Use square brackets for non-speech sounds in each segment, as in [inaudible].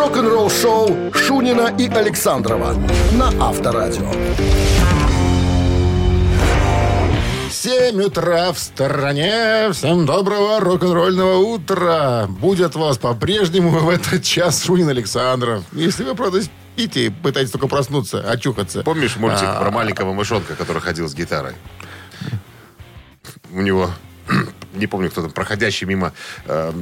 Рок-н-ролл-шоу Шунина и Александрова на Авторадио. 7 утра в стороне. Всем доброго рок-н-ролльного утра. Будет вас по-прежнему в этот час Шунин Александров. Если вы, правда, спите и пытаетесь только проснуться, очухаться. Помнишь мультик а... про маленького мышонка, который ходил с гитарой? У него не помню, кто там, проходящий мимо э,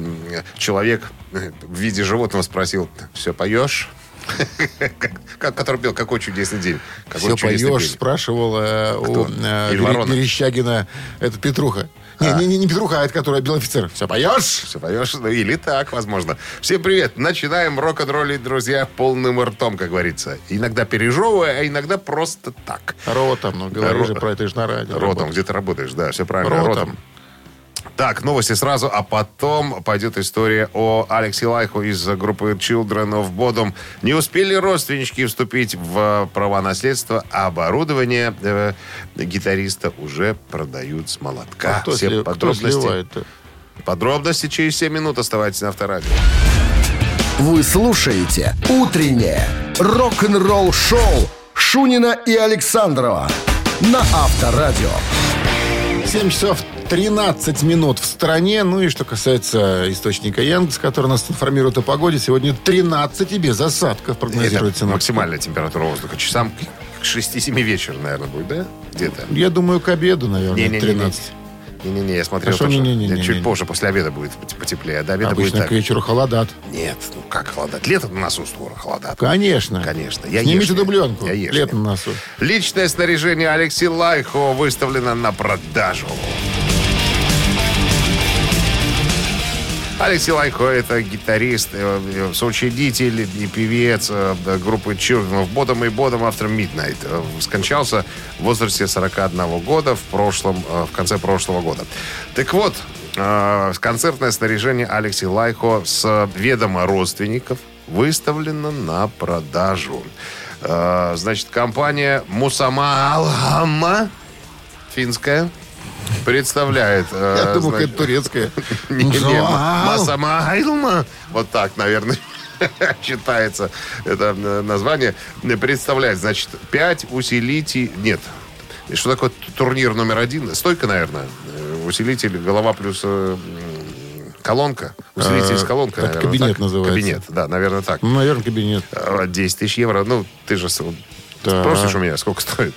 человек в виде животного спросил, все поешь? [laughs] Который пел «Какой чудесный день». Все поешь, спрашивал э, у э, Верещагина. Это Петруха. Не, а. не, не, не Петруха, а это который белый офицер. Все поешь? Все поешь. Ну, или так, возможно. Всем привет. Начинаем рок-н-роллить, друзья, полным ртом, как говорится. Иногда пережевывая, а иногда просто так. Ротом. Ну, говори Ро... же про это же на радио. Ротом, где ты работаешь, да, все правильно. Ротом. Ротом. Так, новости сразу, а потом пойдет история о Алексе Лайху из группы Children of Bodom. Не успели родственнички вступить в права наследства, а оборудование э, гитариста уже продают с молотка. А кто Все сли... подробности, кто подробности через 7 минут. Оставайтесь на авторадио. Вы слушаете «Утреннее рок-н-ролл-шоу» Шунина и Александрова на Авторадио. 7 часов 13 минут в стране. Ну и что касается источника Яндекс, который нас информирует о погоде, сегодня 13 и без осадков прогнозируется. Это максимальная температура воздуха. Часам к 6-7 вечера, наверное, будет, да? Где-то. Я думаю, к обеду, наверное, не, не, 13. Не-не-не, я смотрел Хорошо, не, не, не, не, Чуть не. позже, после обеда будет потеплее. А до обеда Обычно будет к вечеру холодат. Нет, ну как холодат? Лето на носу скоро холодат. Конечно. Конечно. Я Снимите дубленку. Я Лето на носу. Личное снаряжение Алексей Лайхо выставлено на продажу. Алексей Лайко – это гитарист, э, э, соучредитель и певец э, группы Children of Bodom и Bodom After Midnight. Скончался в возрасте 41 года в, прошлом, в конце прошлого года. Так вот, концертное снаряжение Алексей Лайко с ведома родственников выставлено на продажу. Значит, компания Мусама Алхама, финская, представляет. Я думал, это турецкая. [laughs] Масамайлма. Вот так, наверное [laughs] читается это э, название. Представляет, значит, 5 усилителей... Нет. Что такое турнир номер один? Стойка, наверное. Э, усилитель, голова плюс э, колонка. Усилитель с колонкой, наверное, кабинет так? называется. Кабинет, да, наверное, так. Ну, наверное, кабинет. 10 тысяч евро. Ну, ты же спросишь у меня, сколько стоит.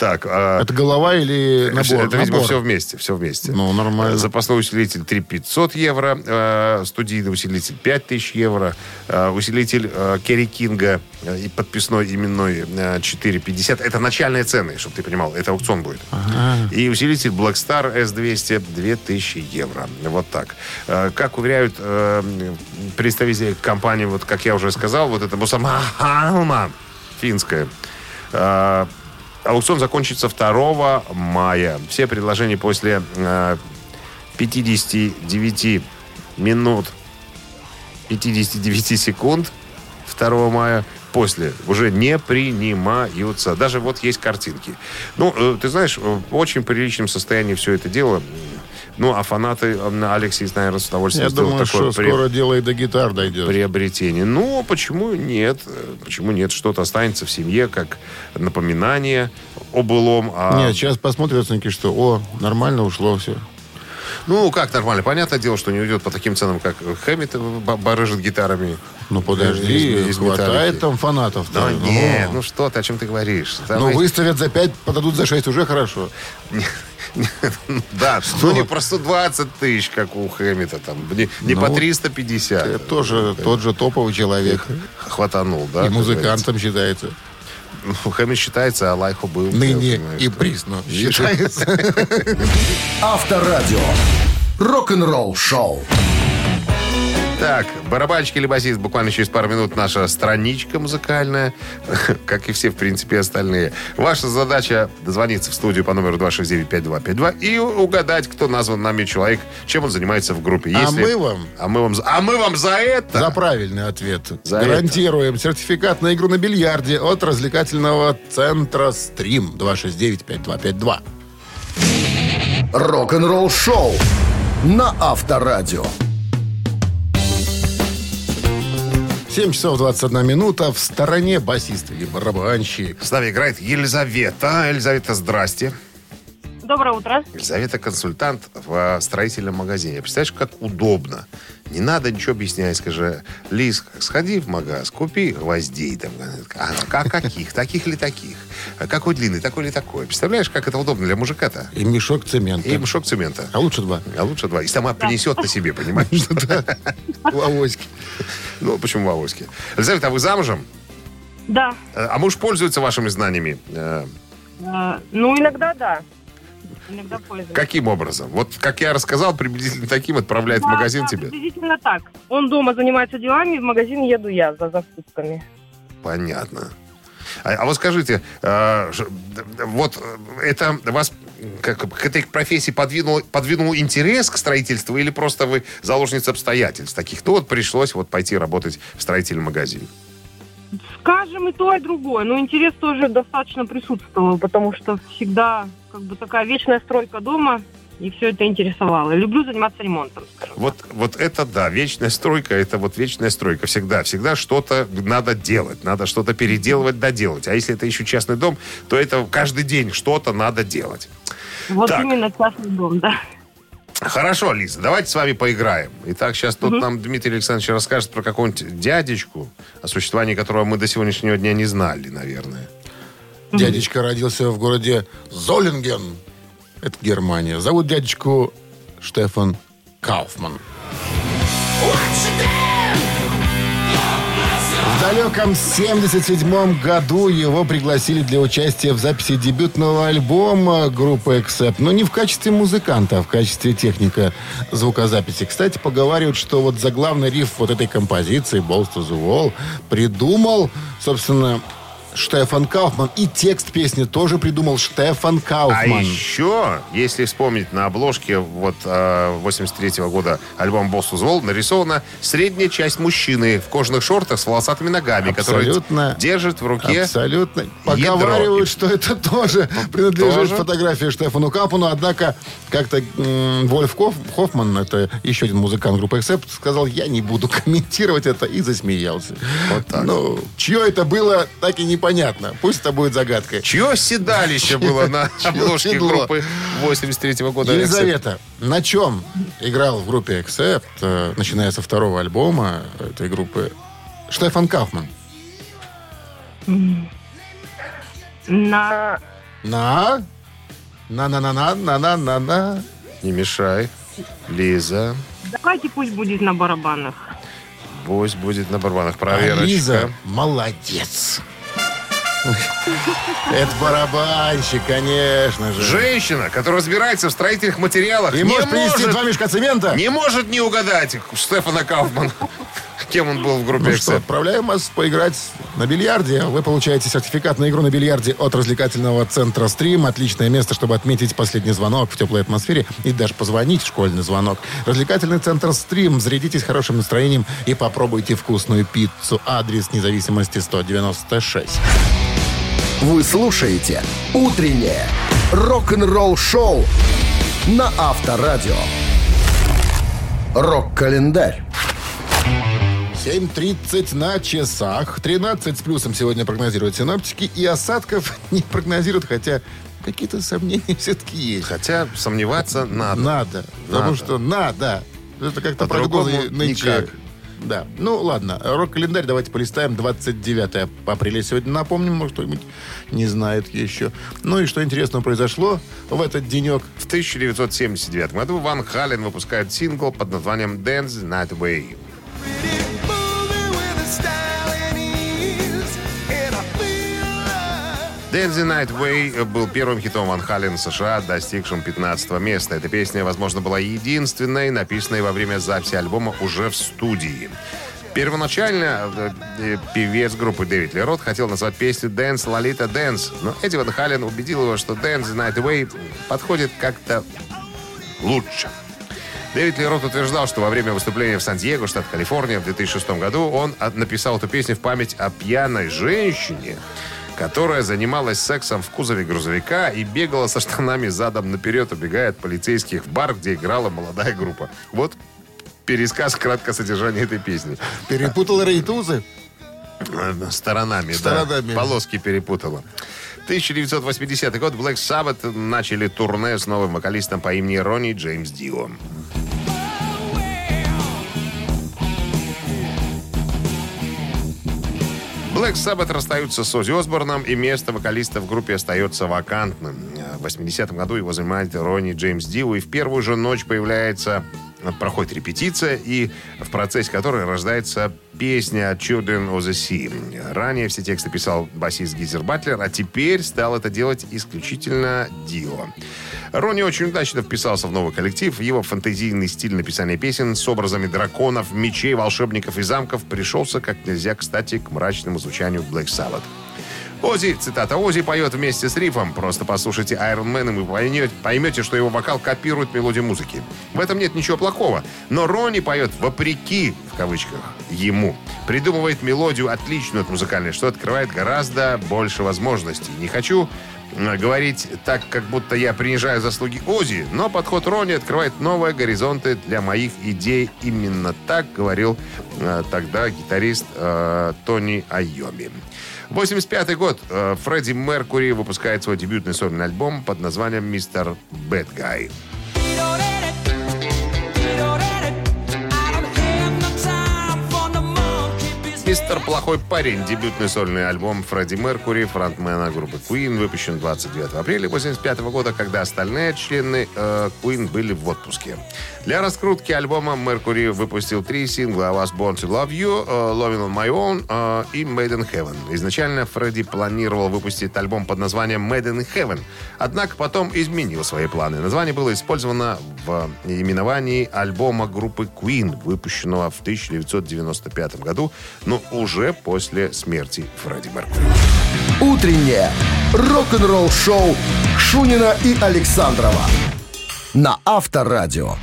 Так, а... Это голова или набор? Это, видимо, набор. все вместе, все вместе. Ну, нормально. Запасной усилитель 3 500 евро, э, студийный усилитель 5 тысяч евро, э, усилитель э, Керри Кинга и подписной именной 450. Это начальные цены, чтобы ты понимал. Это аукцион будет. Ага. И усилитель Black Star S200 2000 евро. Вот так. Как уверяют представители компании, вот как я уже сказал, вот это Мусама финская Аукцион закончится 2 мая. Все предложения после э, 59 минут 59 секунд 2 мая после уже не принимаются. Даже вот есть картинки. Ну, э, ты знаешь, в очень приличном состоянии все это дело. Ну, а фанаты Алексей, наверное, с удовольствием Я думаю, такое что при... скоро дело и до гитар дойдет. Приобретение. Ну, почему нет? Почему нет? Что-то останется в семье, как напоминание о былом. А... Нет, сейчас посмотрят что, о, нормально ушло все. Ну, как нормально? Понятное дело, что не уйдет по таким ценам, как Хэммит барыжит гитарами. Ну, подожди, из, из хватает металлики. там фанатов. Да, ну, нет, ну что ты, о чем ты говоришь? Там ну, и... выставят за 5, подадут за 6, уже хорошо. [laughs] [laughs] Да, ну не про 120 тысяч, как у Хэммита, там, не, ну, по 350. Это тоже тот же топовый человек. Хватанул, да? И музыкантом считается. Ну, Хэммит считается, а Лайху был. Ныне и присно считается. [laughs] Авторадио. Рок-н-ролл шоу. Так, барабанщик или басист, буквально через пару минут наша страничка музыкальная, [laughs] как и все, в принципе, остальные. Ваша задача дозвониться в студию по номеру 269-5252 и угадать, кто назван нами человек, чем он занимается в группе. А Если... А мы вам... А мы вам, а мы вам за это... За правильный ответ. За Гарантируем это. сертификат на игру на бильярде от развлекательного центра «Стрим» 269-5252. Рок-н-ролл шоу на Авторадио. 7 часов 21 минута. В стороне басист или барабанщик. С нами играет Елизавета. Елизавета, здрасте. Доброе утро. Елизавета консультант в строительном магазине. Представляешь, как удобно. Не надо ничего объяснять. Скажи, Лиз, сходи в магаз, купи гвоздей. Там, а, а каких? Таких ли таких? А какой длинный? Такой ли такой? Представляешь, как это удобно для мужика-то? И мешок цемента. И мешок цемента. А лучше два. А лучше два. И сама принесет на себе, понимаешь? [laughs] В авоське. Ну, почему в авоське? Елизавета, а вы замужем? Да. А муж пользуется вашими знаниями? Э, Э, Ну, иногда да. Иногда пользуюсь. Каким образом? Вот, как я рассказал, приблизительно таким отправляет в Да, магазин да, тебе? Приблизительно так. Он дома занимается делами, в магазин еду я за закупками. Понятно. А, а вот скажите, э, д- вот э, это вас как, к этой профессии подвинул, подвинул интерес к строительству или просто вы заложница обстоятельств таких-то? Вот пришлось вот пойти работать в строительный магазин. Скажем и то, и другое. Но интерес тоже достаточно присутствовал, потому что всегда как бы такая вечная стройка дома, и все это интересовало. Люблю заниматься ремонтом. Вот, вот это да, вечная стройка, это вот вечная стройка. Всегда, всегда что-то надо делать, надо что-то переделывать, доделать. А если это еще частный дом, то это каждый день что-то надо делать. Вот Так. именно частный дом, да. Хорошо, Лиза, давайте с вами поиграем. Итак, сейчас тут нам Дмитрий Александрович расскажет про какого-нибудь дядечку, о существовании которого мы до сегодняшнего дня не знали, наверное. Дядечка родился в городе Золинген. Это Германия. Зовут дядечку Штефан Кауфман. В далеком 77 году его пригласили для участия в записи дебютного альбома группы Accept. Но не в качестве музыканта, а в качестве техника звукозаписи. Кстати, поговаривают, что вот заглавный риф вот этой композиции «Balls to the Wall» придумал, собственно, Штефан Кауфман. И текст песни тоже придумал Штефан А Кауфман. еще, если вспомнить, на обложке вот 83 года альбом «Босс Узвол» нарисована средняя часть мужчины в кожаных шортах с волосатыми ногами, Абсолютно. который держит в руке Абсолютно. Поговаривают, что это тоже принадлежит Тоже? фотографии Штефану Капуну. Однако как-то Вольф Хоф- Хоффман, это еще один музыкант группы Accept, сказал, я не буду комментировать это, и засмеялся. Вот так. Ну, чье это было, так и непонятно. Пусть это будет загадкой. Чье седалище было на [laughs] обложке группы 83 года? Елизавета, на чем играл в группе Accept, э, начиная со второго альбома этой группы, Штефан Кауфман? На... На? На-на-на-на-на-на-на-на. Не мешай. Лиза. Давайте пусть будет на барабанах. Пусть будет на барабанах. А Проверочка. Лиза молодец. Это барабанщик, конечно же. Женщина, которая разбирается в строительных материалах, И не может принести может, два мешка цемента? не может не угадать Штефана Кауфмана. Кем он был в группе Ну что, отправляем вас поиграть на бильярде. Вы получаете сертификат на игру на бильярде от развлекательного центра «Стрим». Отличное место, чтобы отметить последний звонок в теплой атмосфере и даже позвонить в школьный звонок. Развлекательный центр «Стрим». Зарядитесь хорошим настроением и попробуйте вкусную пиццу. Адрес независимости 196. Вы слушаете «Утреннее рок-н-ролл-шоу» на Авторадио. Рок-календарь. 7.30 на часах. 13 с плюсом сегодня прогнозируют синоптики. И осадков [laughs] не прогнозируют, хотя какие-то сомнения [laughs] все-таки есть. Хотя сомневаться надо. Надо. Потому Надо. что надо. Это как-то прогнозы нынче. Да. Ну, ладно. Рок-календарь давайте полистаем. 29 апреля сегодня напомним, может, кто-нибудь не знает еще. Ну и что интересного произошло в этот денек. В 1979 году Ван Хален выпускает сингл под названием «Dance Night Away». Dance Night Way был первым хитом Ван Хален США, достигшим 15 места. Эта песня, возможно, была единственной, написанной во время записи альбома уже в студии. Первоначально э, э, певец группы Дэвид Лерот хотел назвать песню «Dance Lolita Dance», но Эдди Ван Хален убедил его, что «Dance Night Away» подходит как-то лучше. Дэвид Лерот утверждал, что во время выступления в Сан-Диего, штат Калифорния, в 2006 году он от- написал эту песню в память о пьяной женщине, которая занималась сексом в кузове грузовика и бегала со штанами задом наперед, убегая от полицейских в бар, где играла молодая группа. Вот пересказ краткого содержания этой песни. Перепутал рейтузы? Э, Сторонами, Сторонами. да. Полоски перепутала. 1980 год Black Sabbath начали турне с новым вокалистом по имени Ронни Джеймс Дио. Black Sabbath расстаются с Оззи Осборном, и место вокалиста в группе остается вакантным. В 80-м году его занимает Ронни Джеймс Дио, и в первую же ночь появляется проходит репетиция, и в процессе которой рождается песня «Children of the Sea». Ранее все тексты писал басист Гизер Батлер, а теперь стал это делать исключительно Дио. Ронни очень удачно вписался в новый коллектив. Его фантазийный стиль написания песен с образами драконов, мечей, волшебников и замков пришелся как нельзя кстати к мрачному звучанию Black Sabbath. Ози, цитата, Ози поет вместе с рифом. Просто послушайте Iron Man, и вы поймете, что его вокал копирует мелодию музыки. В этом нет ничего плохого. Но Ронни поет вопреки, в кавычках, ему. Придумывает мелодию отличную от музыкальной, что открывает гораздо больше возможностей. Не хочу э, говорить так, как будто я принижаю заслуги Ози, но подход Ронни открывает новые горизонты для моих идей. Именно так говорил э, тогда гитарист э, Тони Айоми. 85 год. Э, Фредди Меркури выпускает свой дебютный сольный альбом под названием «Мистер Бэд Гай». «Мистер Плохой парень» – дебютный сольный альбом Фредди Меркури, фронтмена группы Queen, выпущен 29 апреля 1985 года, когда остальные члены э, Queen были в отпуске. Для раскрутки альбома Меркури выпустил три сингла «I was born to love you», э, «Loving on my own» э, и «Made in Heaven». Изначально Фредди планировал выпустить альбом под названием «Made in Heaven», однако потом изменил свои планы. Название было использовано в именовании альбома группы Queen, выпущенного в 1995 году, но уже после смерти Фредди Меркури. Утреннее рок-н-ролл-шоу Шунина и Александрова на Авторадио.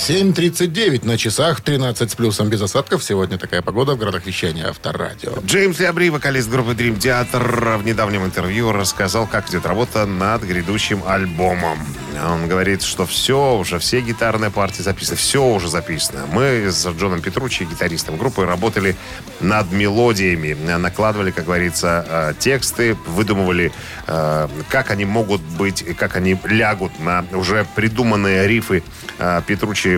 7.39 на часах, 13 с плюсом без осадков. Сегодня такая погода в городах вещания Авторадио. Джеймс Лябри, вокалист группы Dream Theater, в недавнем интервью рассказал, как идет работа над грядущим альбомом. Он говорит, что все уже, все гитарные партии записаны, все уже записано. Мы с Джоном Петручи, гитаристом группы, работали над мелодиями, накладывали, как говорится, э, тексты, выдумывали, э, как они могут быть, как они лягут на уже придуманные рифы э,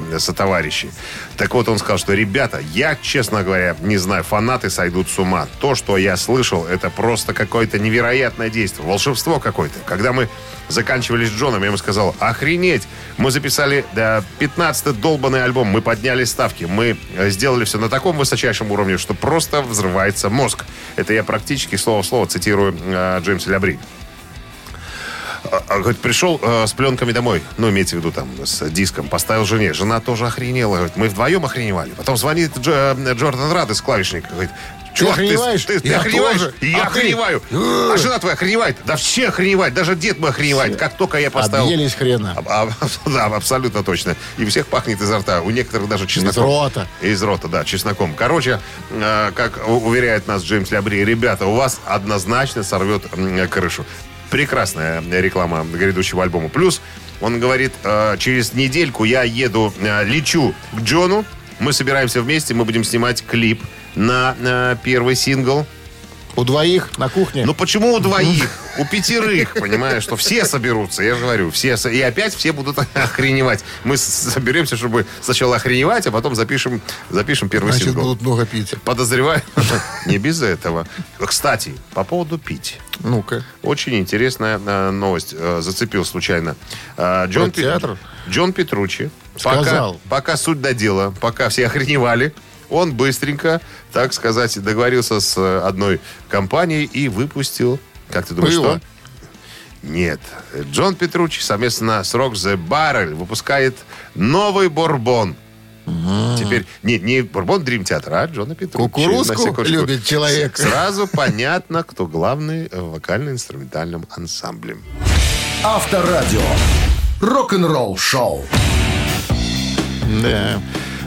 Петручи сотоварищи. Так вот, он сказал, что, ребята, я, честно говоря, не знаю, фанаты сойдут с ума. То, что я слышал, это просто какое-то невероятное действие, волшебство какое-то. Когда мы заканчивали с Джоном, я ему сказал, охренеть, мы записали да, 15-й долбанный альбом, мы подняли ставки, мы э, сделали все на таком высочайшем уровне, что просто взрывается мозг. Это я практически слово в слово цитирую э, Джеймса Лябри. А, а, говорит, пришел э, с пленками домой, ну, имеется в виду там с диском, поставил жене. Жена тоже охренела. Говорит, мы вдвоем охреневали. Потом звонит Дж, э, Джордан Радес, клавишник. Говорит, Чувак, ты, охреневаешь? ты, ты Я охреневаешь? тоже. Я Охрен- охреневаю. А жена твоя охреневает? Да все охреневают. Даже дед мой охреневает. Как только я поставил... Объелись хрена. А- а- [laughs] Да, абсолютно точно. И у всех пахнет изо рта. У некоторых даже чесноком. рота. Из рота, да, чесноком. Короче, э, как уверяет нас Джеймс Лябри, ребята, у вас однозначно сорвет крышу. Прекрасная реклама грядущего альбома. Плюс, он говорит, э, через недельку я еду, э, лечу к Джону. Мы собираемся вместе, мы будем снимать клип на э, первый сингл. У двоих на кухне. Ну почему у двоих? У пятерых, понимаешь, что все соберутся, я же говорю, все, и опять все будут [laughs] охреневать. Мы соберемся, чтобы сначала охреневать, а потом запишем, запишем первый Значит, сингл. будут много пить. Подозреваю, [laughs] не без этого. Кстати, по поводу пить. Ну-ка. Очень интересная э, новость. Э, зацепил случайно. Э, Джон, театр? Джон Петручи. Пока, Сказал. пока суть до дела, пока все охреневали, он быстренько, так сказать, договорился с э, одной компанией и выпустил, как ты думаешь, Пиво. что? Нет. Джон Петручи совместно с Rock the Barrel выпускает новый Борбон. Теперь, не, не Бурбон Дрим Театр, а Джона Петруччи. Кукурузку любит человек. Сразу понятно, кто главный в вокально-инструментальном ансамбле. Авторадио. Рок-н-ролл шоу. Да.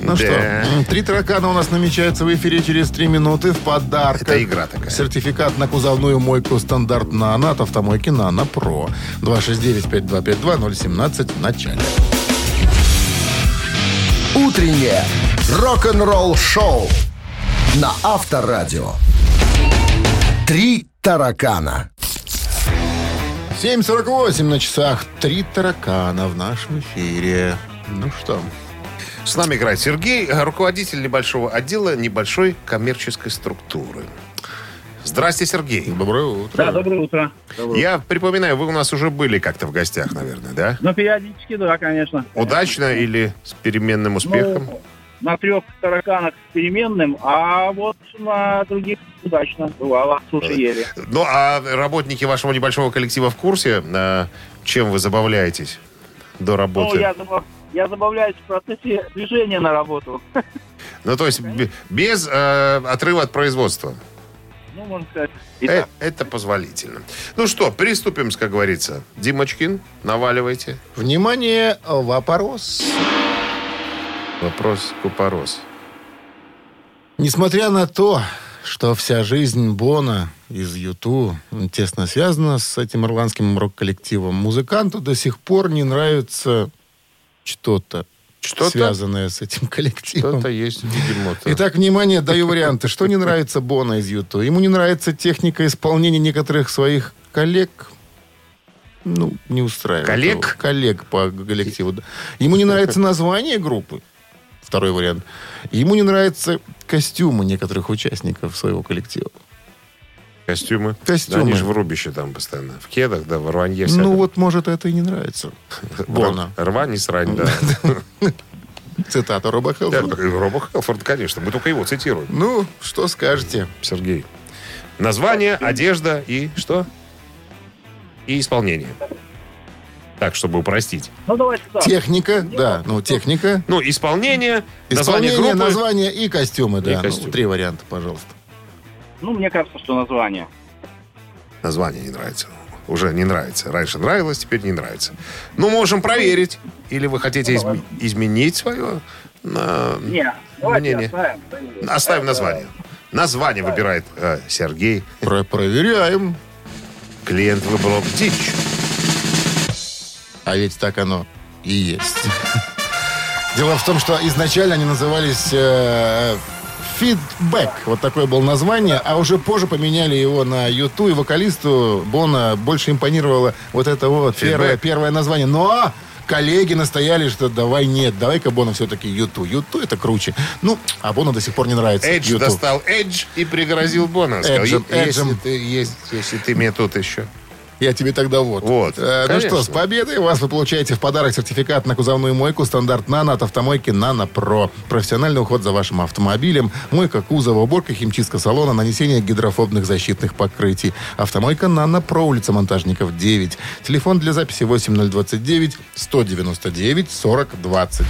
Ну Да. что, три таракана у нас намечаются в эфире через три минуты в подарок. Это игра такая. Сертификат на кузовную мойку стандарт «Нано» от автомойки «Нано Про». 269-5252-017 в начале. Утреннее рок-н-ролл-шоу на Авторадио. Три таракана. 7.48 на часах. Три таракана в нашем эфире. Ну что, С нами играет Сергей, руководитель небольшого отдела небольшой коммерческой структуры. Здрасте, Сергей. доброе утро. Да, доброе утро. Доброе Я припоминаю, вы у нас уже были как-то в гостях, наверное, да? Ну, периодически, да, конечно. Удачно или с переменным успехом? Ну, на трех тараканах с переменным, а вот на других удачно бывало. Суши ели. Ну, а работники вашего небольшого коллектива в курсе, э, чем вы забавляетесь до Ну, работы? я, забав- я забавляюсь в процессе движения на работу. Ну, то есть без э, отрыва от производства. Ну, можно сказать. Э, это позволительно. Ну что, приступим, как говорится. Димочкин, наваливайте. Внимание, вопрос. Вопрос купорос. Несмотря на то, что вся жизнь Бона из Юту тесно связана с этим ирландским рок-коллективом, музыканту до сих пор не нравится что-то, Что-то? связанное с этим [laughs] коллективом. Что-то есть, видимо. Итак, внимание, даю варианты. Что не нравится Бона из Юту? Ему не нравится техника исполнения некоторых своих коллег. Ну, не устраивает. Коллег? его. Коллег по коллективу. Ему не нравится название группы. Второй вариант. Ему не нравятся костюмы некоторых участников своего коллектива. Костюмы. Костюмы. Да, они же в рубище там постоянно. В кедах, да, в рванье Ну всяком. вот, может, это и не нравится. Бона. Рвань не срань, да. [laughs] Цитата Роба Да, Хелфорда. и Роба Хелфорд, конечно. Мы только его цитируем. Ну, что скажете? Сергей. Название, одежда и что? И исполнение. Так, чтобы упростить. Ну, давайте так. Техника, да, ну, техника. Ну, исполнение, название Исполнение, группы. название и костюмы, да. И Ну, костюмы. три варианта, пожалуйста. Ну, мне кажется, что название. Название не нравится. Уже не нравится. Раньше нравилось, теперь не нравится. Ну, можем проверить. Или вы хотите изм- изменить свое на- Не, мнение? оставим. Оставим Это- название. Название выбирает э, Сергей. Про проверяем. Клиент выбрал дичь. А ведь так оно и есть. [laughs] Дело в том, что изначально они назывались э, Feedback. Вот такое было название. А уже позже поменяли его на Юту. И вокалисту Бона больше импонировало вот это вот первое, первое название. Но коллеги настояли, что давай нет, давай-ка Бона все-таки Юту. Юту это круче. Ну, а Бону до сих пор не нравится. Эдж U2. достал Эдж и пригрозил Бона. Сказал, Эджем, «Е- если, Эджем. ты, есть, если ты мне тут еще. Я тебе тогда вот. Вот, Э, ну что, с победой вас вы получаете в подарок сертификат на кузовную мойку стандарт «Нано» от автомойки «Нано Про». Профессиональный уход за вашим автомобилем, мойка кузова, уборка химчистка салона, нанесение гидрофобных защитных покрытий. Автомойка «Нано Про», улица Монтажников, 9. Телефон для записи 8029 199 40 20.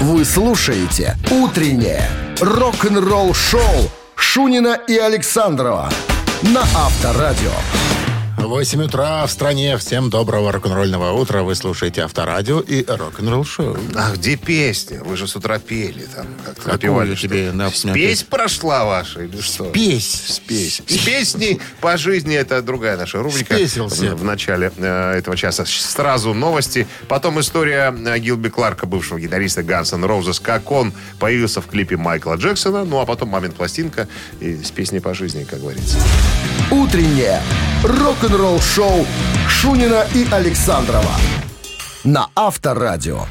Вы слушаете «Утреннее рок-н-ролл-шоу» Шунина и Александрова на Авторадио. 8 утра в стране. Всем доброго рок-н-ролльного утра. Вы слушаете Авторадио и рок-н-ролл шоу. А где песня? Вы же с утра пели там. Как-то Какую напевали, тебе на- Спесь прошла ваша или что? Песь. Спесь. С песней по жизни это другая наша рубрика. Спесился. В, начале э, этого часа. Сразу новости. Потом история э, Гилби Кларка, бывшего гитариста N' Roses, как он появился в клипе Майкла Джексона. Ну, а потом «Мамин пластинка» и с песней по жизни, как говорится. Утреннее рок-н-ролл-шоу Шунина и Александрова на Авторадио.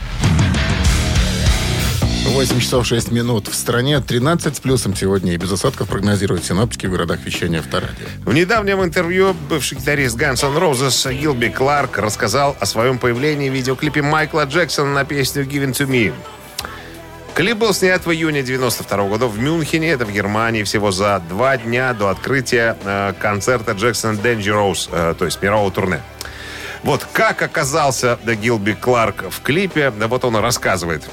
8 часов 6 минут. В стране 13 с плюсом сегодня. И без осадков прогнозируют синоптики в городах вещания Авторадио. В недавнем интервью бывший гитарист Guns N' Roses Гилби Кларк рассказал о своем появлении в видеоклипе Майкла Джексона на песню «Given to Me». Клип был снят в июне 92 года в Мюнхене, это в Германии, всего за два дня до открытия э, концерта Джексон Dangerous, э, то есть мирового турне. Вот как оказался Гилби Кларк в клипе, да вот он и рассказывает.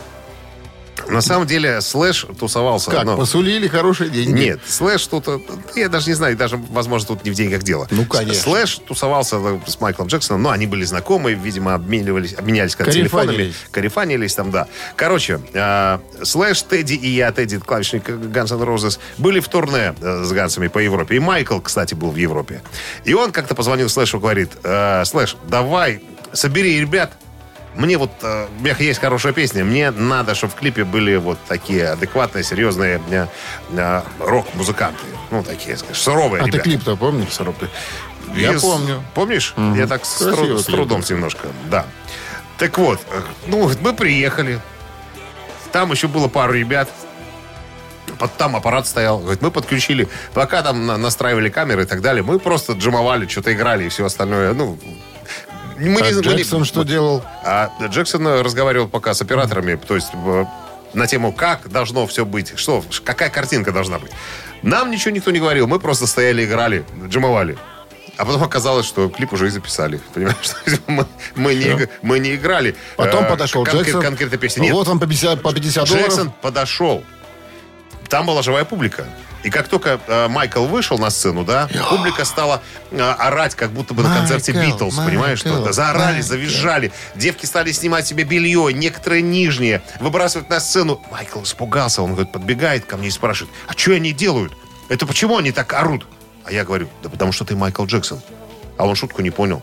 На самом деле, Слэш тусовался... Как, ну, посулили хорошие деньги? Нет, Слэш тут... э, Я даже не знаю, даже, возможно, тут не в деньгах дело. Ну, конечно. Слэш тусовался э, с Майклом Джексоном, но они были знакомы, видимо, обменивались, обменялись как телефонами. Корефанились там, да. Короче, э, Слэш, Тедди и я, Тедди, клавишник Guns N' Roses, были в турне э, с Гансами по Европе. И Майкл, кстати, был в Европе. И он как-то позвонил Слэшу, говорит, э, Слэш, давай, собери ребят, мне вот, э, у меня есть хорошая песня, мне надо, чтобы в клипе были вот такие адекватные, серьезные э, э, рок-музыканты. Ну, такие, скажем, суровые А ты ребята. клип-то помнишь? Я Из- помню. Помнишь? Я так с, тру- с трудом немножко, да. Так вот, ну, мы приехали. Там еще было пару ребят. Под, там аппарат стоял. Говорит, мы подключили. Пока там на- настраивали камеры и так далее, мы просто джимовали, что-то играли и все остальное. Ну, мы А не- мы не- Джексон что делал? а Джексон разговаривал пока с операторами, то есть э, на тему, как должно все быть, что, какая картинка должна быть. Нам ничего никто не говорил, мы просто стояли, играли, джимовали. А потом оказалось, что клип уже и записали. Понимаешь? [laughs] Мы, мы не, мы не играли. Потом э, подошел конкрет- Джексон. Конкретной песни. Нет, Вот вам по 50, по 50 Джексон долларов. подошел. Там была живая публика. И как только э, Майкл вышел на сцену, да, публика стала э, орать, как будто бы на концерте Битлз, понимаешь? Что Заорали, завизжали. Девки стали снимать себе белье, некоторые нижние, выбрасывать на сцену. Майкл испугался, он говорит, подбегает ко мне и спрашивает, а что они делают? Это почему они так орут? А я говорю, да потому что ты Майкл Джексон. А он шутку не понял.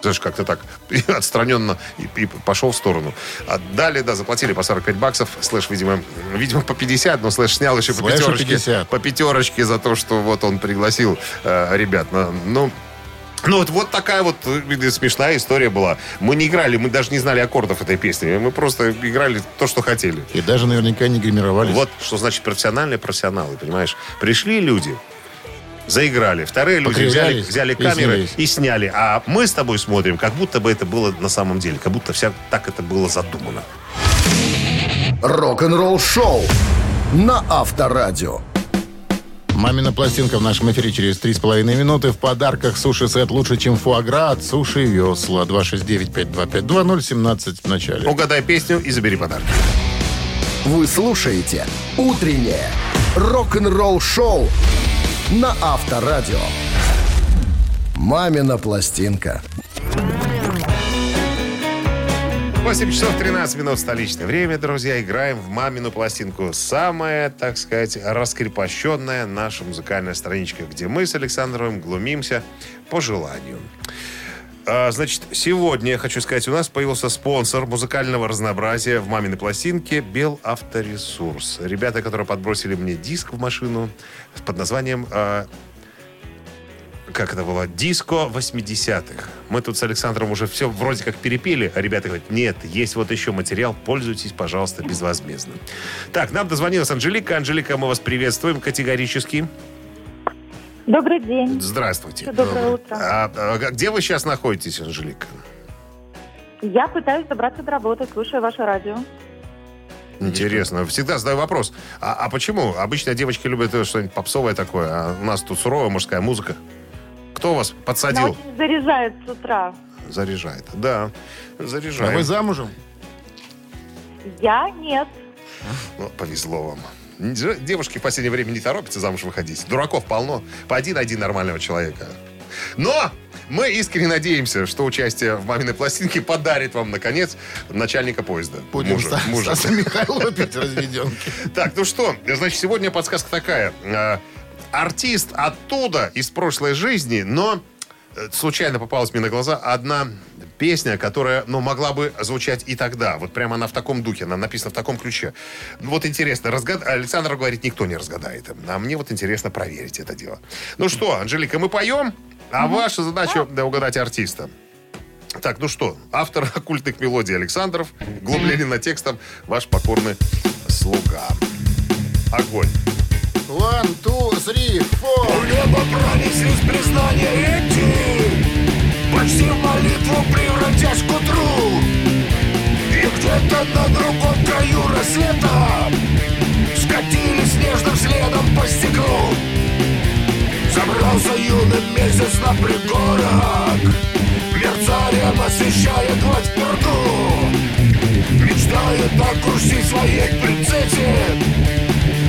Знаешь, как-то так [laughs] отстраненно и, и пошел в сторону. А далее, да, заплатили по 45 баксов. Слэш, видимо, видимо, по 50, но Слэш снял еще по Слэшу пятерочке. 50. По пятерочке за то, что вот он пригласил э, ребят. на- Ну, ну вот, вот такая вот э, смешная история была. Мы не играли, мы даже не знали аккордов этой песни. Мы просто играли то, что хотели. И даже наверняка не гримировались. Вот что значит профессиональные профессионалы, понимаешь? Пришли люди, заиграли. Вторые люди взяли, взяли и камеры снялись. и сняли. А мы с тобой смотрим, как будто бы это было на самом деле. Как будто вся так это было задумано. Рок-н-ролл шоу на Авторадио. Мамина пластинка в нашем эфире через 3,5 минуты. В подарках суши-сет лучше, чем фуагра от Суши Весла. 269-5252-017 в начале. Угадай песню и забери подарок. Вы слушаете «Утреннее рок-н-ролл шоу» на Авторадио. «Мамина пластинка». 8 часов 13 минут столичное время, друзья. Играем в мамину пластинку. Самая, так сказать, раскрепощенная наша музыкальная страничка, где мы с Александровым глумимся по желанию. А, Значит, сегодня, я хочу сказать, у нас появился спонсор музыкального разнообразия в маминой пластинке Бел Авторесурс. Ребята, которые подбросили мне диск в машину под названием а, как это было, диско 80-х. Мы тут с Александром уже все вроде как перепели, а ребята говорят, нет, есть вот еще материал, пользуйтесь, пожалуйста, безвозмездно. Так, нам дозвонилась Анжелика. Анжелика, мы вас приветствуем категорически. Добрый день. Здравствуйте. Доброе утро. А, а где вы сейчас находитесь, Анжелика? Я пытаюсь добраться до работы, слушаю ваше радио. Интересно. Всегда задаю вопрос. А, а почему? Обычно девочки любят э, что-нибудь попсовое такое, а у нас тут суровая мужская музыка. Кто вас Она подсадил? очень заряжает с утра. Заряжает. Да, А заряжает. вы замужем? Я нет. Ну, повезло вам. Девушки в последнее время не торопятся замуж выходить. Дураков полно. По один-один нормального человека. Но мы искренне надеемся, что участие в «Маминой пластинке» подарит вам, наконец, начальника поезда. Будем мужа. Ста- мужа. Стаса Михайлова опять разведенки. [laughs] Так, ну что, значит, сегодня подсказка такая. Э, Артист оттуда, из прошлой жизни, но э, случайно попалась мне на глаза одна песня, которая, ну, могла бы звучать и тогда. Вот прямо она в таком духе, она написана в таком ключе. Ну, Вот интересно, разгад... Александр говорит, никто не разгадает. А мне вот интересно проверить это дело. Ну что, Анжелика, мы поем, а ваша задача да, угадать артиста. Так, ну что, автор [laughs] оккультных мелодий Александров, глубление на текстом, ваш покорный слуга. Огонь. One, two, three, four. небо пронеслись признания эти Почти в молитву превратясь к утру. И где-то на другом краю рассвета Скатились нежным следом по стеклу. Забрался юный месяц на пригорок Мерцанием освещая гладь порту Мечтаю на курсе своей принцессе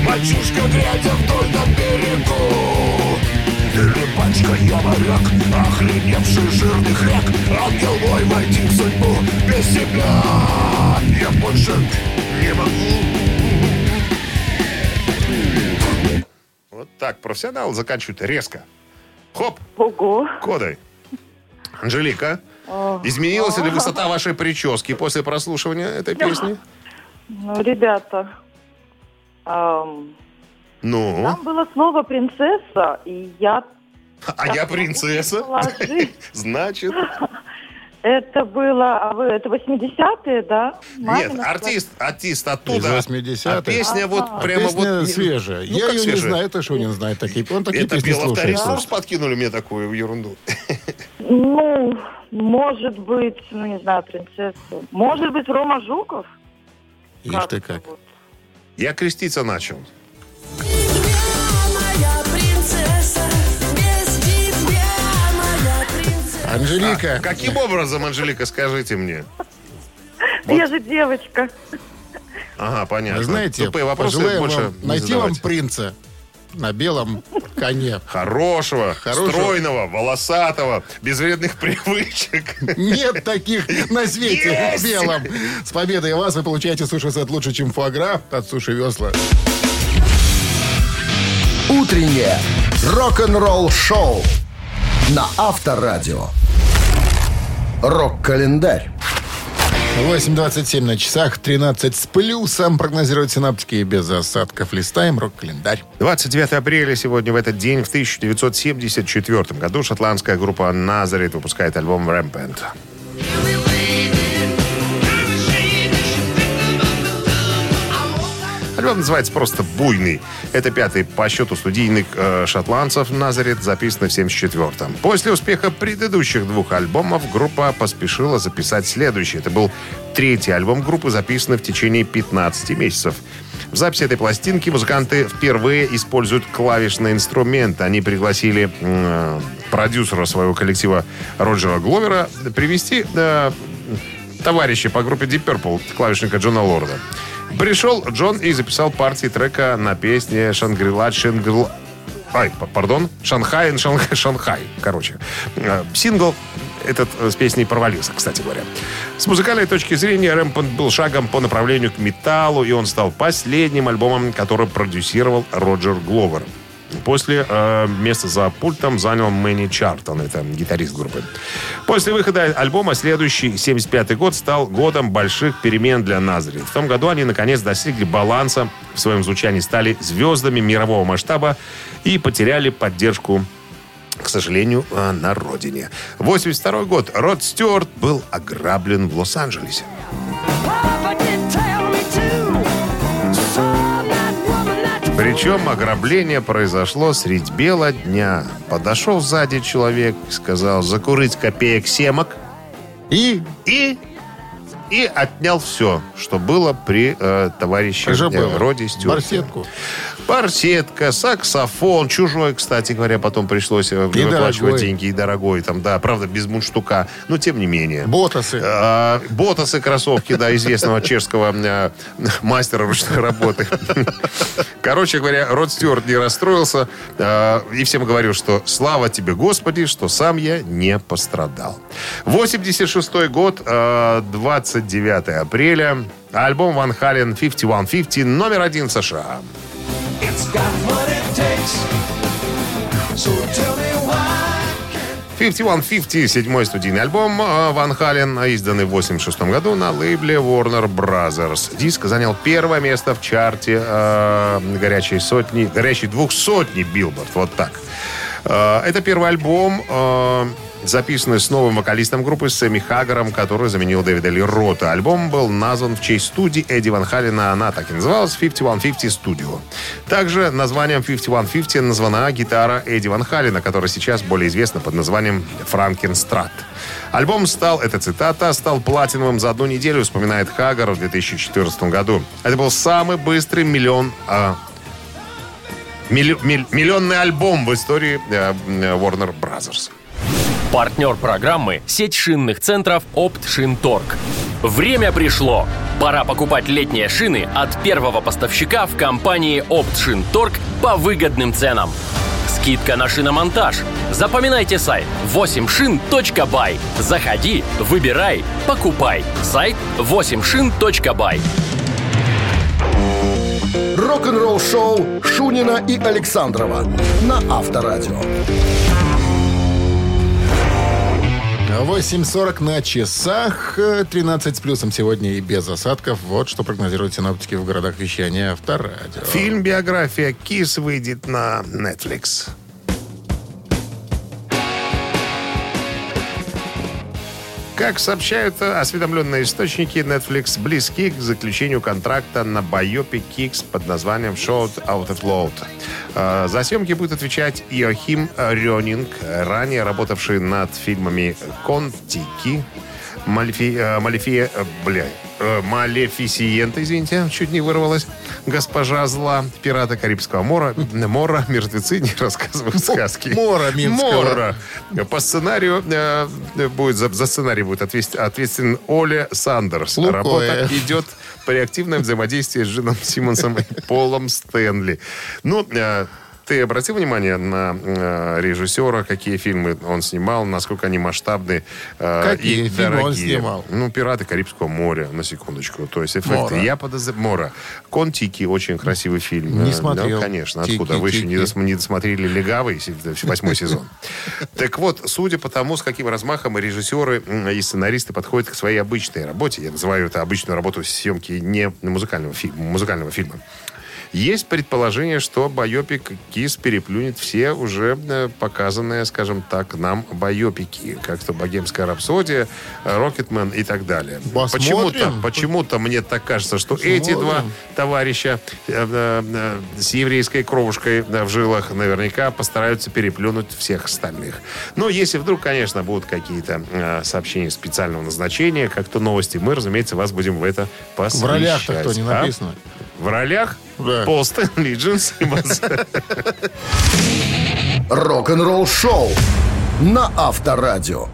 Мальчишка, глядя вдоль на берегу рыбачка, я моряк, охреневший жирных рек Ангел мой, войти в судьбу без тебя Я больше не могу Вот так, профессионал заканчивает резко. Хоп, Ого. кодой. Анжелика, изменилась ли высота вашей прически после прослушивания этой песни? Ну, ребята, Ну, там было слово принцесса, и я а я принцесса. [laughs] Значит, [laughs] Это было, а вы, это 80-е, да? нет, артист, артист Из оттуда. 80-х. А песня вот Ага. прямо Песня вот... свежая. Ну, Я как ее не знаю, это Шунин знает такие. Он такие Это песни слушает. авторесурс, подкинули мне такую ерунду. Ну, может быть, ну не знаю, принцесса. Может быть, Рома Жуков? Ишь ты как. вот. Я креститься начал. Анжелика. А Каким образом, Анжелика, скажите мне? Я же девочка. Ага, понятно. Вы знаете, Тупые вопросы пожелаем больше вам найти вам принца на белом коне. Хорошего, Хорошего. стройного, волосатого, без вредных привычек. Нет таких на свете Есть! белом. С победой вас вы получаете суши-сет лучше, чем фуагра от Суши Весла. Утреннее рок-н-ролл-шоу на Авторадио. Рок-календарь. 8.27 на часах, 13 с плюсом. Прогнозируют синаптики и без осадков. Листаем рок-календарь. 29 апреля сегодня в этот день, в 1974 году, шотландская группа Nazareth выпускает альбом Rampant. Альбом называется просто «Буйный». Это пятый по счету студийных э, шотландцев «Назарет», записанный в 74-м. После успеха предыдущих двух альбомов группа поспешила записать следующий. Это был третий альбом группы, записанный в течение 15 месяцев. В записи этой пластинки музыканты впервые используют клавишный инструмент. Они пригласили м, продюсера своего коллектива Роджера Гловера привести э, товарища по группе Deep Purple, клавишника Джона Лорда. Пришел Джон и записал партии трека на песне «Шангрила Шангрил...» Ай, пардон, «Шанхай Шанхай, [laughs] Шанхай». Короче, э, сингл этот э, с песней провалился, кстати говоря. С музыкальной точки зрения Рэмпант был шагом по направлению к металлу, и он стал последним альбомом, который продюсировал Роджер Гловер. После э, места за пультом занял Мэнни Чартон, это гитарист группы. После выхода альбома следующий, 75 год, стал годом больших перемен для Назарет. В том году они, наконец, достигли баланса в своем звучании, стали звездами мирового масштаба и потеряли поддержку к сожалению, э, на родине. 82 год. Род Стюарт был ограблен в Лос-Анджелесе. Причем ограбление произошло средь бела дня. Подошел сзади человек, сказал закурить копеек семок И и и отнял все, что было при э, товарище э. Роди Стюарте. барсетку. Барсетка, саксофон, чужой, кстати говоря, потом пришлось э, И выплачивать дорогой. деньги, и дорогой, там, да, правда, без мундштука, но тем не менее. Ботасы. А, Ботасы, кроссовки, да, известного [laughs] чешского э, мастера ручной работы. [laughs] Короче говоря, Род Стюарт не расстроился и всем говорил, что слава тебе, Господи, что сам я не пострадал. 86 год, э, 29 апреля, альбом Van Halen 5150, номер один США. It's got what it takes. So tell me why. 5150, седьмой студийный альбом э, Van Halen, изданный в 86 году на лейбле Warner Brothers. Диск занял первое место в чарте э, горячей сотни, горячей двухсотни Билборд. Вот так. Э, это первый альбом, э, записанный с новым вокалистом группы Сэмми Хаггером, который заменил Дэвида Ли Рота. Альбом был назван в честь студии Эдди Ван Халена. Она так и называлась 5150 Studio. Также названием 5150 названа гитара Эдди Ван Халена, которая сейчас более известна под названием Франкенстрат. Альбом стал, это цитата, стал платиновым за одну неделю, вспоминает Хаггар в 2014 году. Это был самый быстрый миллион а, миллионный альбом в истории э, э, Warner Brothers. Партнер программы – сеть шинных центров «Опт Шинторг». Время пришло! Пора покупать летние шины от первого поставщика в компании «Опт Шинторг» по выгодным ценам. Скидка на шиномонтаж. Запоминайте сайт 8шин.бай. Заходи, выбирай, покупай. Сайт 8шин.бай. Рок-н-ролл шоу Шунина и Александрова на Авторадио. 8.40 на часах, э, 13 с плюсом сегодня и без осадков. Вот что прогнозируют синоптики в городах вещания Авторадио. Фильм «Биография Кис» выйдет на Netflix. Как сообщают осведомленные источники, Netflix близки к заключению контракта на байопик Кикс под названием Short Out of Load. Э, За съемки будет отвечать Иохим Рёнинг, ранее работавший над фильмами «Контики», Малефи, Малефия, э, бля, э, Малефисиента, извините, чуть не вырвалась. Госпожа зла, пираты Карибского мора, мора, мертвецы, не рассказывают сказки. Мора Минского. Мора. По сценарию э, будет за, за сценарий будет ответственен Оля Сандерс. Лукоя. Работа идет при активном взаимодействии с Джином Симмонсом и Полом Стэнли. Ну, э, ты обратил внимание на э, режиссера, какие фильмы он снимал, насколько они масштабны э, Какие и фильмы он дорогие? снимал? Ну, «Пираты Карибского моря», на секундочку. То есть эффекты. Мора. Я подозреваю... Мора. «Контики» очень красивый фильм. Не Э, смотрел. Да, конечно. Тики, Откуда? Вы еще не, тики. дос- не досмотрели «Легавый», восьмой сезон. Так вот, судя по тому, с каким размахом и режиссеры и сценаристы подходят к своей обычной работе, я называю это обычную работу съемки не музыкального фильма, музыкального фильма, есть предположение, что байопик Кис переплюнет все уже э, показанные, скажем так, нам байопики, как то «Богемская рапсодия», э, «Рокетмен» и так далее. Посмотрим. Почему-то, почему-то мне так кажется, что эти два Посмотрим. товарища э, э, э, с еврейской кровушкой э, в жилах наверняка постараются переплюнуть всех остальных. Но если вдруг, конечно, будут какие-то э, сообщения специального назначения, как то новости, мы, разумеется, вас будем в это В посвящать. ролях-то кто не А? В ролях? Да. Пол Стэнли, Джин Симмонс. Рок-н-ролл шоу на Авторадио.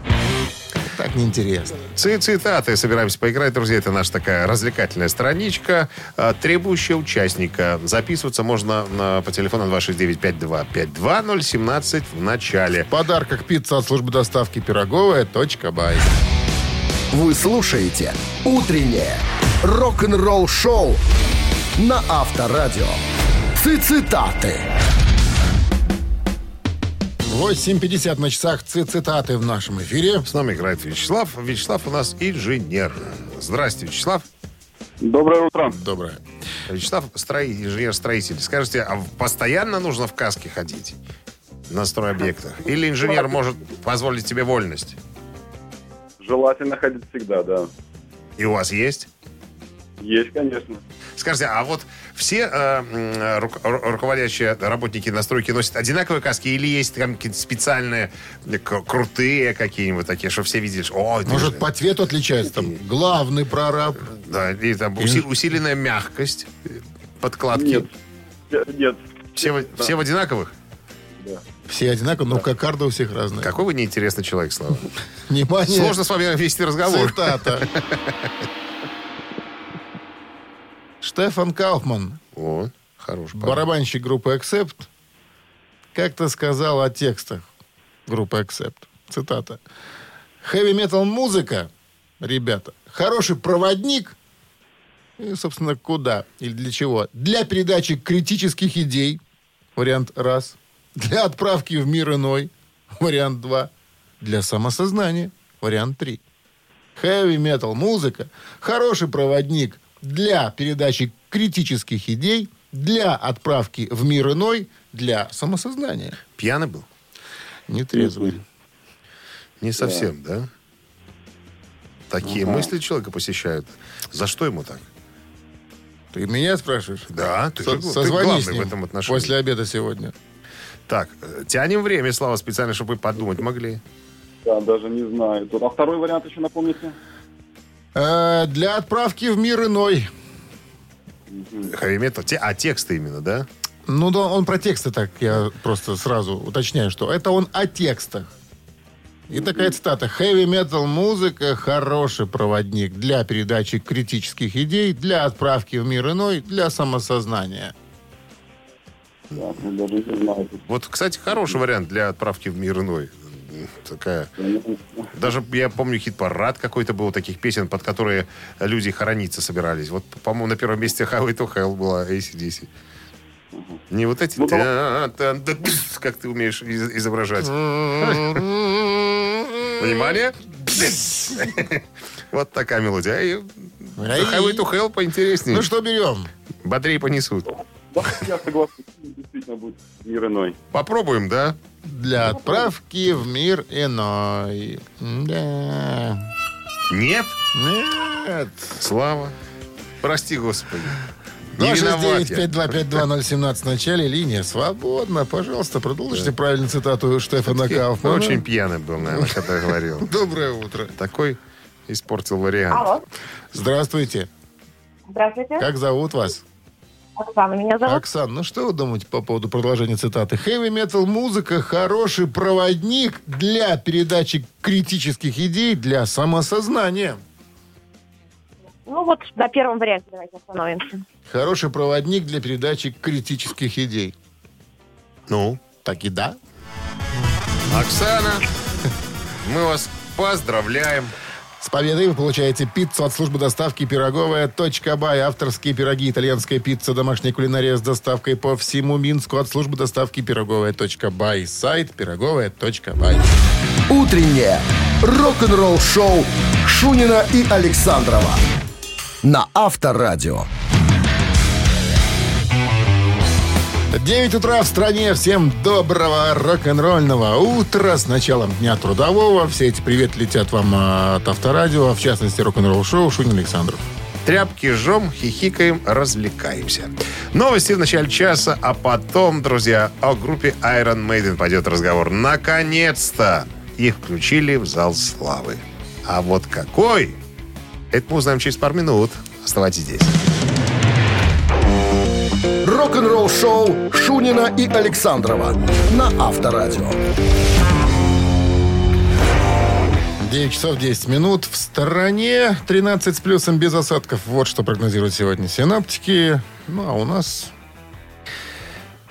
Так неинтересно. Ци- Цитаты собираемся поиграть, друзья. Это наша такая развлекательная страничка, э, требующая участника. Записываться можно на- по телефону 269-5252-017 в начале. В подарках пицца от службы доставки пироговая точка бай. Вы слушаете «Утреннее рок-н-ролл шоу» на Авторадио. Цитаты. 8.50 на часах ци- цитаты в нашем эфире. С нами играет Вячеслав. Вячеслав у нас инженер. Здрасте, Вячеслав. Доброе утро. Доброе. Вячеслав, строи- инженер-строитель. Скажите, а постоянно нужно в каске ходить на стройобъектах? Или инженер может позволить тебе вольность? Желательно ходить всегда, да. И у вас есть? Есть, конечно. Скажите, а вот все э, ру- ру- руководящие работники на стройке носят одинаковые каски или есть там какие-то специальные, э, крутые какие-нибудь такие, что все видели, что, о, Может, же- по цвету отличается там. Главный прораб. да, и там уси- усиленная мягкость подкладки. Нет. Нет. Все, в- все в одинаковых? Все одинаковые, но кокарда у всех разная. Какой вы неинтересный человек, Слава. [laughs] Внимание. Сложно с вами вести разговор. Цитата. [laughs] Штефан Кауфман, О, хороший парень. барабанщик группы Accept, как-то сказал о текстах группы Accept. Цитата. Хэви-метал музыка, ребята, хороший проводник, и, собственно, куда или для чего? Для передачи критических идей, вариант раз. Для отправки в мир иной, вариант два. Для самосознания, вариант три. Хэви-метал музыка, хороший проводник для передачи критических идей, для отправки в мир иной, для самосознания. Пьяный был? Нетрезвый. Не совсем, да? Такие мысли человека посещают. За что ему так? Ты меня спрашиваешь? Да, ты, Со- же, ты главный с ним в этом отношении. после обеда сегодня. Так, э, тянем время, Слава, специально, чтобы вы подумать могли. Да, даже не знаю. А второй вариант еще напомните? Э, для отправки в мир иной. Хэви-метал. Те- а тексты именно, да? Ну да, он про тексты так, я просто сразу уточняю, что это он о текстах. И такая цитата. Heavy metal музыка хороший проводник для передачи критических идей, для отправки в мир иной, для самосознания. Да, даже не знаю. Вот, кстати, хороший вариант для отправки в мир иной. Такая. Даже я помню хит-парад какой-то был таких песен, под которые люди хорониться собирались. Вот, по-моему, на первом месте Highway to Hell была ACDC. Не вот эти... Ну, Как ты умеешь из- изображать. [laughs] Внимание. Вот такая мелодия. И Highway to Hell поинтереснее. Ну что берем? Бодрее понесут. Да, я согласен. Действительно будет мир иной. Попробуем, да? Для отправки в мир иной. Да. Нет? Нет. Слава. Прости, Господи. Не виноват я. 269-5252017 в начале. Линия свободна. Пожалуйста, продолжите правильную цитату Штефана Кауфмана. очень пьяный был, наверное, когда говорил. [laughs] Доброе утро. Такой испортил вариант. Алло. Здравствуйте. Здравствуйте. Как зовут вас? Оксана меня зовут. Оксан, ну что вы думаете по поводу продолжения цитаты? Heavy metal музыка хороший проводник для передачи критических идей для самосознания. Ну вот на первом варианте давайте остановимся. Хороший проводник для передачи критических идей. Ну, Так и да. Оксана, мы вас поздравляем. С победой вы получаете пиццу от службы доставки «Пироговая. Бай». Авторские пироги, итальянская пицца, домашняя кулинария с доставкой по всему Минску от службы доставки «Пироговая. Бай». Сайт «Пироговая. Бай». Утреннее рок-н-ролл-шоу Шунина и Александрова на Авторадио. 9 утра в стране. Всем доброго рок-н-ролльного утра. С началом дня трудового. Все эти привет летят вам от Авторадио, а в частности рок-н-ролл шоу Шунин Александров. Тряпки жжем, хихикаем, развлекаемся. Новости в начале часа, а потом, друзья, о группе Iron Maiden пойдет разговор. Наконец-то их включили в зал славы. А вот какой? Это мы узнаем через пару минут. Оставайтесь здесь. Рок-н-ролл шоу Шунина и Александрова на Авторадио. 9 часов 10 минут. В стороне 13 с плюсом без осадков. Вот что прогнозируют сегодня синаптики. Ну, а у нас...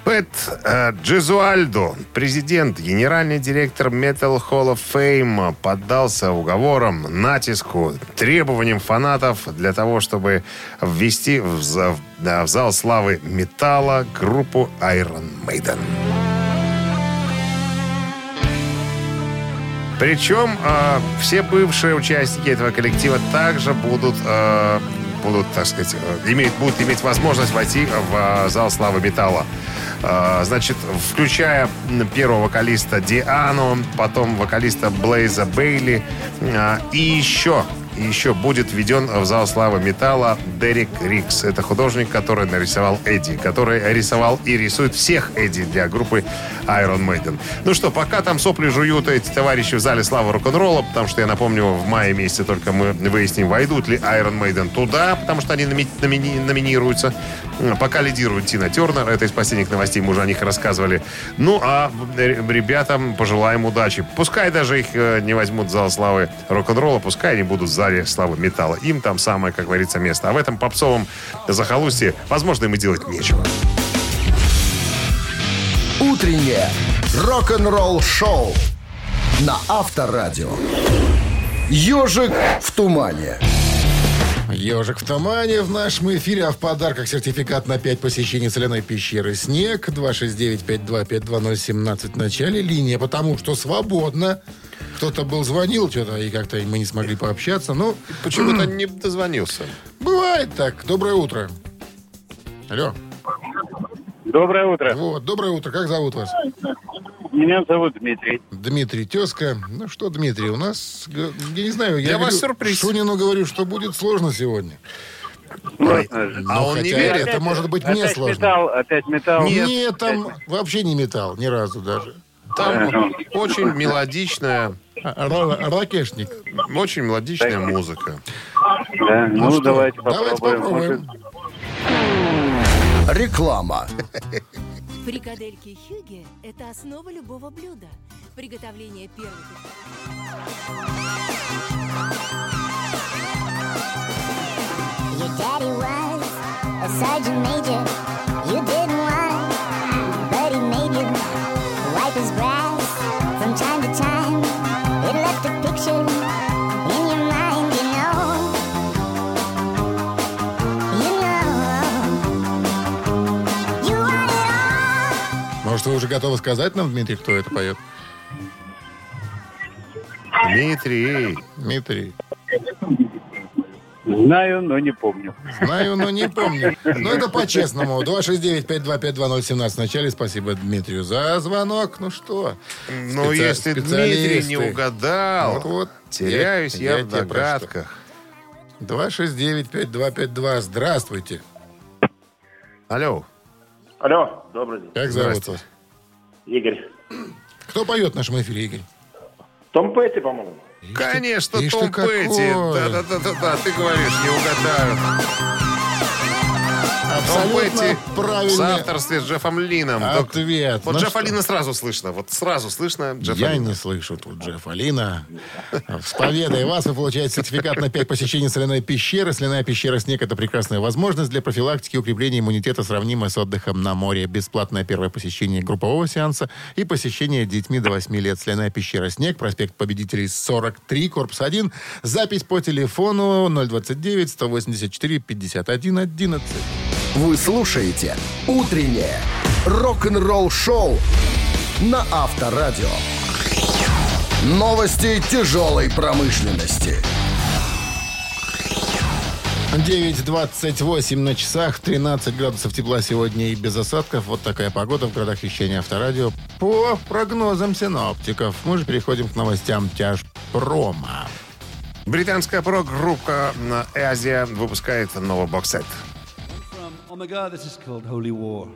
Пэт э, Джезуальдо, президент, генеральный директор Metal Hall of Fame, поддался уговорам, натиску, требованиям фанатов для того, чтобы ввести в, да, в зал славы металла группу Iron Maiden. Причем э, все бывшие участники этого коллектива также будут, э, будут так сказать, э, иметь, будут иметь возможность войти в э, зал славы металла. Э, значит, включая первого вокалиста Диану, потом вокалиста Блейза Бейли и еще еще будет введен в зал славы металла Дерек Рикс. Это художник, который нарисовал Эдди, который рисовал и рисует всех Эдди для группы Iron Maiden. Ну что, пока там сопли жуют эти товарищи в зале славы рок-н-ролла, потому что, я напомню, в мае месяце только мы выясним, войдут ли Iron Maiden туда, потому что они номи- номини- номинируются. Пока лидирует Тина Тернер, это из последних новостей, мы уже о них рассказывали. Ну, а ребятам пожелаем удачи. Пускай даже их э, не возьмут в зал славы рок-н-ролла, пускай они будут в зале славы металла. Им там самое, как говорится, место. А в этом попсовом захолустье, возможно, им и делать нечего. Утреннее рок-н-ролл шоу на Авторадио. Ежик в тумане. Ежик в тумане в нашем эфире, а в подарках сертификат на 5 посещений соляной пещеры «Снег» 269-525-2017 в начале линия, потому что свободно. Кто-то был звонил что-то, и как-то мы не смогли пообщаться. Ну, Почему-то [clears throat] не дозвонился. бывает так. Доброе утро. Алло. Доброе утро. Вот, доброе утро. Как зовут вас? Меня зовут Дмитрий. Дмитрий Тезка. Ну что, Дмитрий, у нас, я не знаю, я Для вас говорю- сюрприз. Шунину говорю, что будет сложно сегодня. Же. А Ну, он не хотя верит? Это может быть мне опять сложно. металл, опять металл. Нет, там вообще не металл, ни разу даже. Там очень мелодичная, ра- Ракешник. очень мелодичная музыка. Да, ну, что, давайте давайте попробуем. попробуем. Может, Реклама. Фрикадельки Хюге – это основа любого блюда. Приготовление первых... Your daddy was a sergeant major. You didn't want, but he made you wipe his brass Может, вы уже готовы сказать нам, Дмитрий, кто это поет? Дмитрий. Дмитрий. Знаю, но не помню. Знаю, но не помню. Но это [laughs] по-честному. 269-525-2017 в начале. Спасибо Дмитрию за звонок. Ну что? Ну, если Дмитрий не угадал, Вот-вот. теряюсь я, я в догадках. 269-5252. Здравствуйте. Алло. Алло, добрый день. Как зовут вас? Игорь. Кто поет в нашем эфире, Игорь? Том Петти, по-моему. Конечно, ишь Том. Петти. Да-да-да-да, ты говоришь, не угадают. Абсолютно Петти в соавторстве с Джеффом Лином. Ответ. Вот Ну Джеффа что? Лина сразу слышно. Вот сразу слышно Джеффа Я Лина. не слышу тут Джеффа Лина. С победой вас вы получаете сертификат на 5 посещений соляной пещеры. Соляная пещера «Снег» — это прекрасная возможность для профилактики и укрепления иммунитета, сравнимая с отдыхом на море. Бесплатное первое посещение группового сеанса и посещение детьми до 8 лет. Соляная пещера «Снег», проспект Победителей 43, корпус 1. Запись по телефону 029 184 51 11. Вы слушаете «Утреннее рок-н-ролл-шоу» на Авторадио. Новости тяжелой промышленности. 9.28 на часах, 13 градусов тепла сегодня и без осадков. Вот такая погода в городах вещания Авторадио. По прогнозам синоптиков. Мы же переходим к новостям тяжпрома. Британская прок-группа э, Азия выпускает новый боксет. Oh my god, this is called Holy War.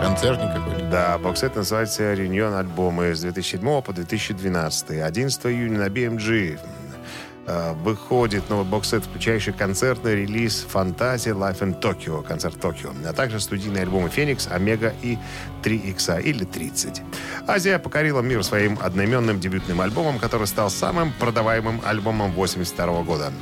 Концертник какой-нибудь. Да, боксет называется «Реюнион альбомы» с 2007 по 2012. 11 июня на BMG выходит новый боксет, включающий концертный релиз «Fantasia Live in Tokyo», концерт Токио, а также студийные альбомы «Феникс», «Омега» и «3 икса» или «30». Азия покорила мир своим одноименным дебютным альбомом, который стал самым продаваемым альбомом 82 года.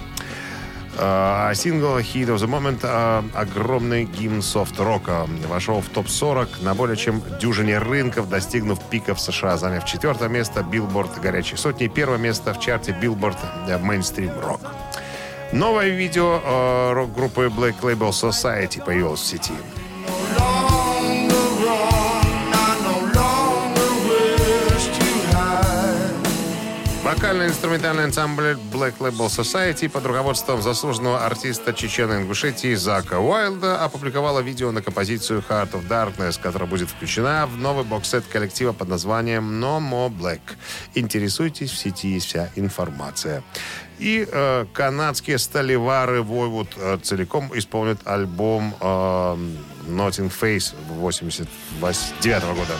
А сингл «Heat of the Moment» огромный гимн софт-рока. Вошел в топ-40 на более чем дюжине рынков, достигнув пика в США, заняв четвертое место Билборд горячей сотни первое место в чарте Билборд Mainstream Rock. Новое видео э, рок-группы Black Label Society появилось в сети. Вокально-инструментальный ансамбль Black Label Society под руководством заслуженного артиста Чечено-Ингушетии Зака Уайлда опубликовала видео на композицию Heart of Darkness, которая будет включена в новый боксет коллектива под названием No More Black. Интересуйтесь, в сети есть вся информация. И э, канадские столевары Войвуд э, целиком исполнят альбом э, Notting Face 89 года.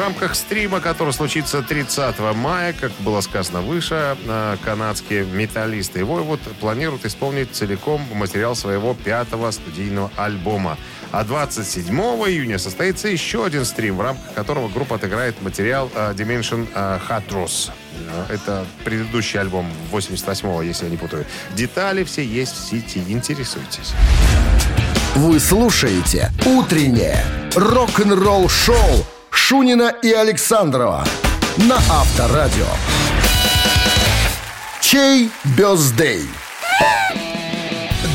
Рамках стрима, который случится 30 мая, как было сказано выше, э, канадские металлисты и Войвуд планируют исполнить целиком материал своего пятого студийного альбома. А 27 июня состоится еще один стрим, в рамках которого группа отыграет материал э, Dimension э. Э, Это предыдущий альбом 88-го, если я не путаю. Детали все есть в сети. Интересуйтесь. Вы слушаете «Утреннее рок-н-ролл-шоу» Шунина и Александрова на Авторадио. Чей бездей?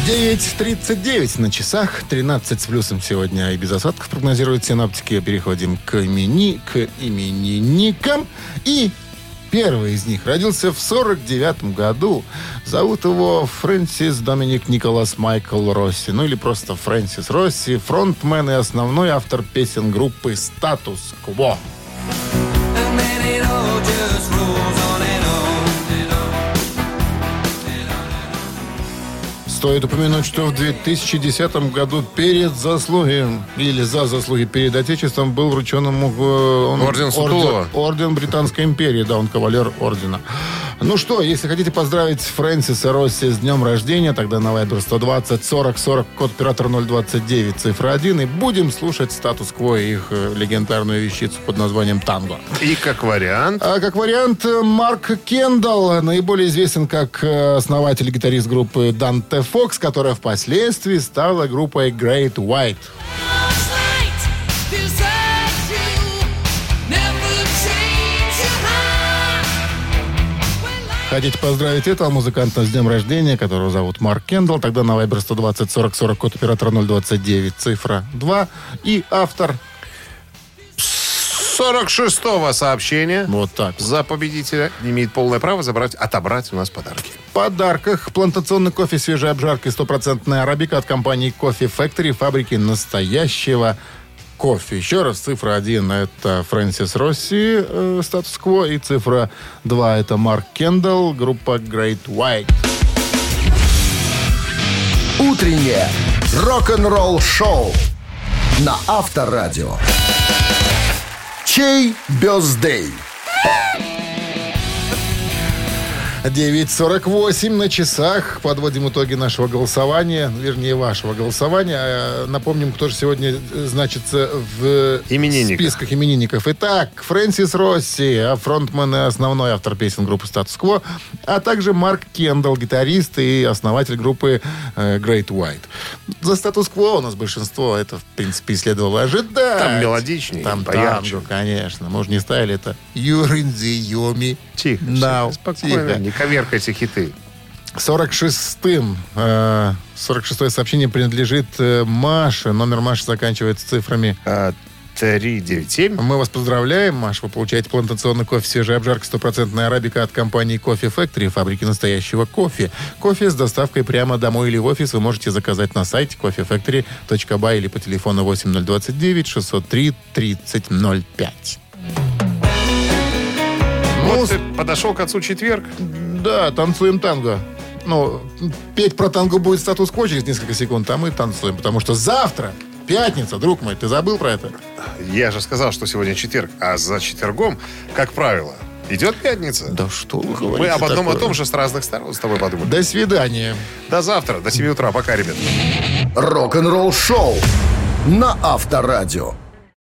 9.39 на часах, 13 с плюсом сегодня и без осадков прогнозируют синоптики. Переходим к имени, к именинникам. И первый из них родился в 49 году. Зовут его Фрэнсис Доминик Николас Майкл Росси. Ну или просто Фрэнсис Росси. Фронтмен и основной автор песен группы «Статус Кво». Стоит упомянуть, что в 2010 году перед заслуги или за заслуги перед Отечеством был вручен ему э, он- Орден Сутулова. орден Британской империи, да, он кавалер ордена. Ну что, если хотите поздравить Фрэнсиса Росси с днем рождения, тогда на Viber 120 40 40, код оператора 029, цифра 1, и будем слушать статус-кво их э, легендарную вещицу под названием «Танго». И как вариант... А как вариант, э, Марк Кендалл, наиболее известен как э, основатель и гитарист группы Dante Fox, которая впоследствии стала группой Great White. Хотите поздравить этого музыканта с днем рождения, которого зовут Марк Кендалл, тогда на Viber 120 40 40, код оператора 029, цифра 2. И автор 46-го сообщения. Вот так. За победителя имеет полное право забрать, отобрать у нас подарки. В подарках плантационный кофе свежей обжарки стопроцентная арабика от компании Кофе Factory, фабрики настоящего кофе. Еще раз, цифра 1 это Фрэнсис Росси, э, статус-кво, и цифра 2 это Марк Кендалл, группа Great White. Утреннее рок-н-ролл-шоу на Авторадио. Чей бездей? 9.48 на часах. Подводим итоги нашего голосования. Вернее, вашего голосования. Э, Напомним, кто же сегодня э, значится в Именинниках. списках именинников. Итак, Фрэнсис Росси, а фронтмен и основной автор песен группы «Статус Кво», а также Марк Кендалл, гитарист и основатель группы э, Great White. За «Статус Кво» у нас большинство. Это, в принципе, и следовало ожидать. Там мелодичнее, Там поярче. танго, конечно. Мы же не ставили это Юринзи Йоми. Тихо, Now. спокойно, Тихо. Коверкайте хиты. 46-м. э, 46-е сообщение принадлежит э, Маше. Номер Маши заканчивается цифрами. 397. Мы вас поздравляем, Маш. Вы получаете плантационный кофе свежая обжарка стопроцентная арабика от компании Кофе Factory, фабрики настоящего кофе. Кофе с доставкой прямо домой или в офис вы можете заказать на сайте coffeefactory.by или по телефону 8029 603 3005. Вот подошел к отцу четверг. Да, танцуем танго. Ну, петь про танго будет статус-кво через несколько секунд, а мы танцуем, потому что завтра пятница, друг мой, ты забыл про это? Я же сказал, что сегодня четверг, а за четвергом, как правило, идет пятница. Да что вы говорите Мы об одном и такое? том же с разных сторон с тобой подумали. До свидания. До завтра, до 7 утра. Пока, ребят. Рок-н-ролл-шоу на Авторадио.